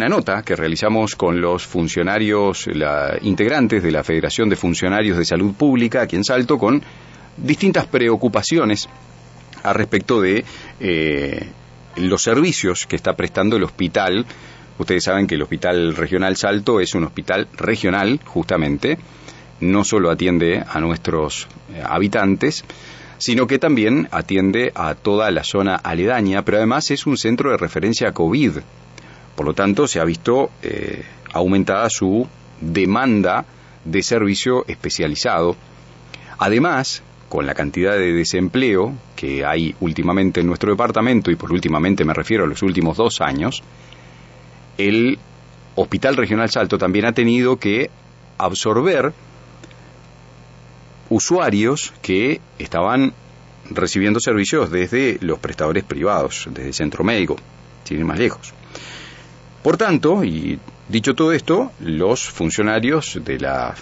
una nota que realizamos con los funcionarios, la, integrantes de la Federación de Funcionarios de Salud Pública aquí en Salto, con distintas preocupaciones a respecto de eh, los servicios que está prestando el hospital. Ustedes saben que el Hospital Regional Salto es un hospital regional, justamente, no solo atiende a nuestros eh, habitantes, sino que también atiende a toda la zona aledaña, pero además es un centro de referencia COVID. Por lo tanto, se ha visto eh, aumentada su demanda de servicio especializado. Además, con la cantidad de desempleo que hay últimamente en nuestro departamento, y por últimamente me refiero a los últimos dos años, el Hospital Regional Salto también ha tenido que absorber usuarios que estaban recibiendo servicios desde los prestadores privados, desde el centro médico, sin ir más lejos. Por tanto, y dicho todo esto, los funcionarios de la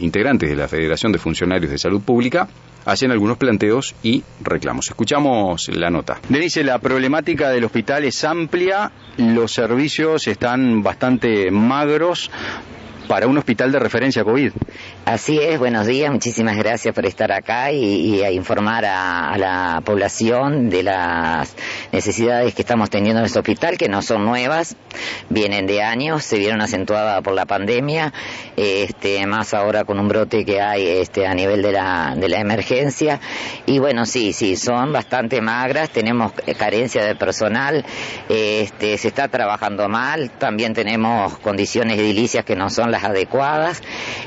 integrantes de la Federación de Funcionarios de Salud Pública hacen algunos planteos y reclamos. Escuchamos la nota. Denise, la problemática del hospital es amplia, los servicios están bastante magros para un hospital de referencia COVID. Así es, buenos días, muchísimas gracias por estar acá y, a informar a, la población de las necesidades que estamos teniendo en este hospital, que no son nuevas, vienen de años, se vieron acentuadas por la pandemia, este, más ahora con un brote que hay este, a nivel de la, de la emergencia. Y bueno, sí, sí, son bastante magras, tenemos carencia de personal, este, se está trabajando mal, también tenemos condiciones edilicias que no son las adecuadas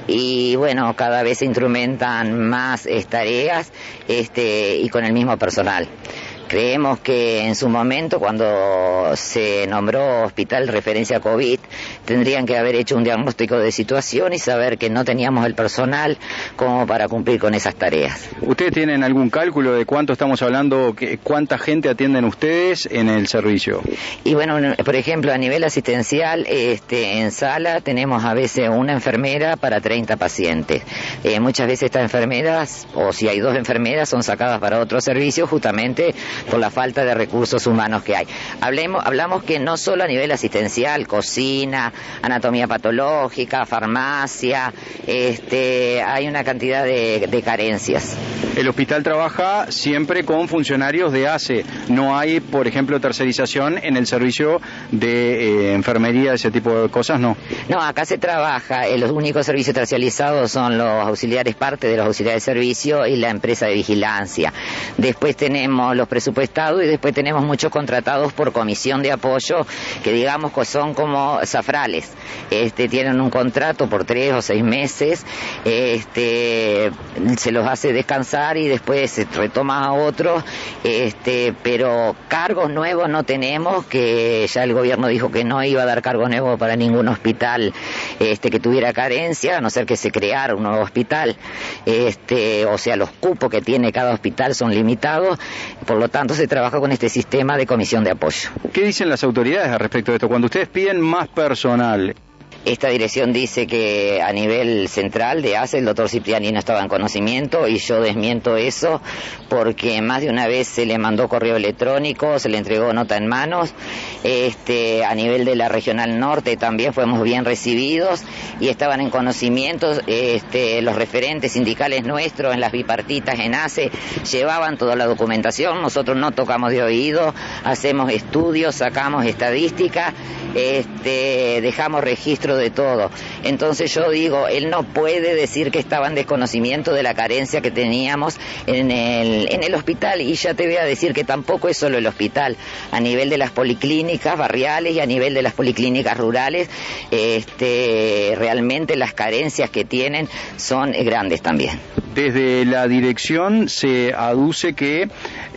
y bueno, cada vez se instrumentan más tareas este, y con el mismo personal. Creemos que en su momento, cuando se nombró Hospital Referencia COVID, tendrían que haber hecho un diagnóstico de situación y saber que no teníamos el personal como para cumplir con esas tareas. ¿Ustedes tienen algún cálculo de cuánto estamos hablando, cuánta gente atienden ustedes en el servicio? Y bueno, por ejemplo, a nivel asistencial, este, en sala tenemos a veces una enfermera para 30 pacientes. Eh, muchas veces estas enfermeras, o si hay dos enfermeras, son sacadas para otro servicio justamente por la falta de recursos humanos que hay. Hablemos, hablamos que no solo a nivel asistencial, cocina, anatomía patológica, farmacia, este, hay una cantidad de, carencias. El hospital trabaja siempre con funcionarios de ACE. No hay, por ejemplo, tercerización en el servicio de eh, enfermería, ese tipo de cosas, ¿no? No, acá se trabaja. Eh, los únicos servicios tercializados son los auxiliares, parte de los auxiliares de servicio y la empresa de vigilancia. Después tenemos los presupuestados y después tenemos muchos contratados por comisión de apoyo que digamos que son como zafrales. Este, tienen un contrato por tres o seis meses, este, se los hace descansar y después se retoma a otros, este, pero cargos nuevos no tenemos, que ya el gobierno dijo que no iba a dar cargos nuevos para ningún hospital este, que tuviera carencia, a no ser que se creara un nuevo hospital. Este, o sea, los cupos que tiene cada hospital son limitados, por lo tanto se trabaja con este sistema de comisión de apoyo. ¿Qué dicen las autoridades al respecto de esto? Cuando ustedes piden más personal, esta dirección dice que a nivel central de ACE el doctor Cipriani no estaba en conocimiento y yo desmiento eso porque más de una vez se le mandó correo electrónico, se le entregó nota en manos. Este, a nivel de la regional norte también fuimos bien recibidos y estaban en conocimiento este, los referentes sindicales nuestros en las bipartitas en ACE llevaban toda la documentación, nosotros no tocamos de oído, hacemos estudios, sacamos estadística, este, dejamos registro de todo. Entonces yo digo, él no puede decir que estaba en desconocimiento de la carencia que teníamos en el, en el hospital y ya te voy a decir que tampoco es solo el hospital, a nivel de las policlínicas barriales y a nivel de las policlínicas rurales, este, realmente las carencias que tienen son grandes también. Desde la dirección se aduce que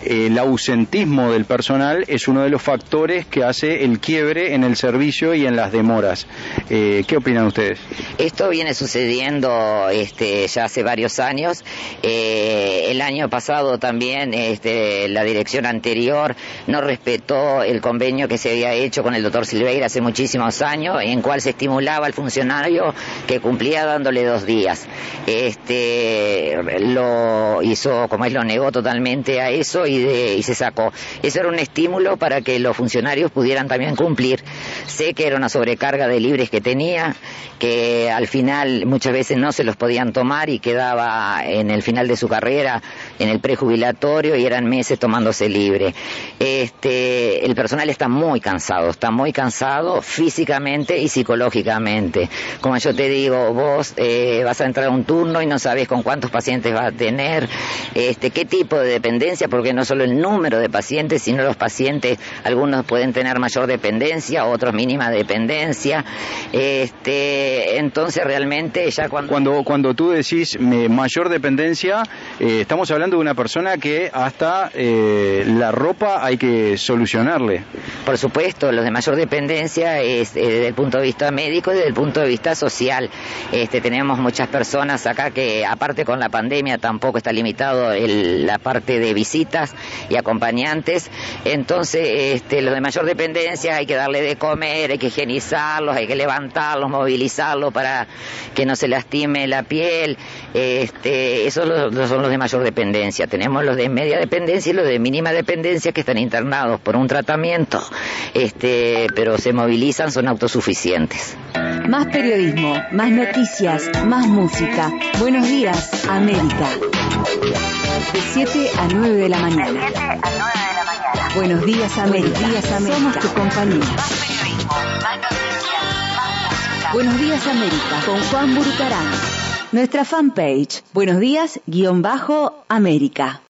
el ausentismo del personal es uno de los factores que hace el quiebre en el servicio y en las demoras. Eh, ¿Qué opinan ustedes? Esto viene sucediendo este, ya hace varios años. Eh, el año pasado también este, la dirección anterior no respetó el convenio que se había hecho con el doctor Silveira hace muchísimos años, en cual se estimulaba al funcionario que cumplía dándole dos días. Este, lo hizo, como es, lo negó totalmente a eso y, se sacó. Eso era un estímulo para que los funcionarios pudieran también cumplir. Sé que era una sobrecarga de libres que tenía, que al final muchas veces no se los podían tomar y quedaba en el final de su carrera, en el prejubilatorio y eran meses tomándose libre. Este, el personal está muy cansado, está muy cansado físicamente y psicológicamente. Como yo te digo, vos eh, vas a entrar a un turno y no sabes con cuántos pacientes vas a tener, este, qué tipo de dependencia, porque no solo el número de pacientes, sino los pacientes, algunos pueden tener mayor dependencia, otros mínima dependencia. Este, entonces realmente ya cuando... Cuando, cuando tú decís mayor dependencia, eh, estamos hablando de una persona que hasta eh, la ropa hay que solucionarle. Por supuesto, los de mayor dependencia es eh, desde el punto de vista médico y desde el punto de vista social. Este, tenemos muchas personas acá que aparte con la pandemia tampoco está limitado la parte de visitas y acompañantes. Entonces, este, los de mayor dependencia hay que darle de comer, hay que higienizarlos, hay que levantarlos, movilizarlos para que no se lastime la piel. Este, esos son los de mayor dependencia. Tenemos los de media dependencia y los de mínima dependencia que están internados por un tratamiento, este, pero se movilizan, son autosuficientes. Más periodismo, más noticias, más música. Buenos días, América. De 7 a 9 de la mañana. Buenos días, América. Buenos días, América. Somos tu compañía. Buenos días, América. Con Juan Burucarán. Nuestra fanpage. Buenos días, guion bajo, América.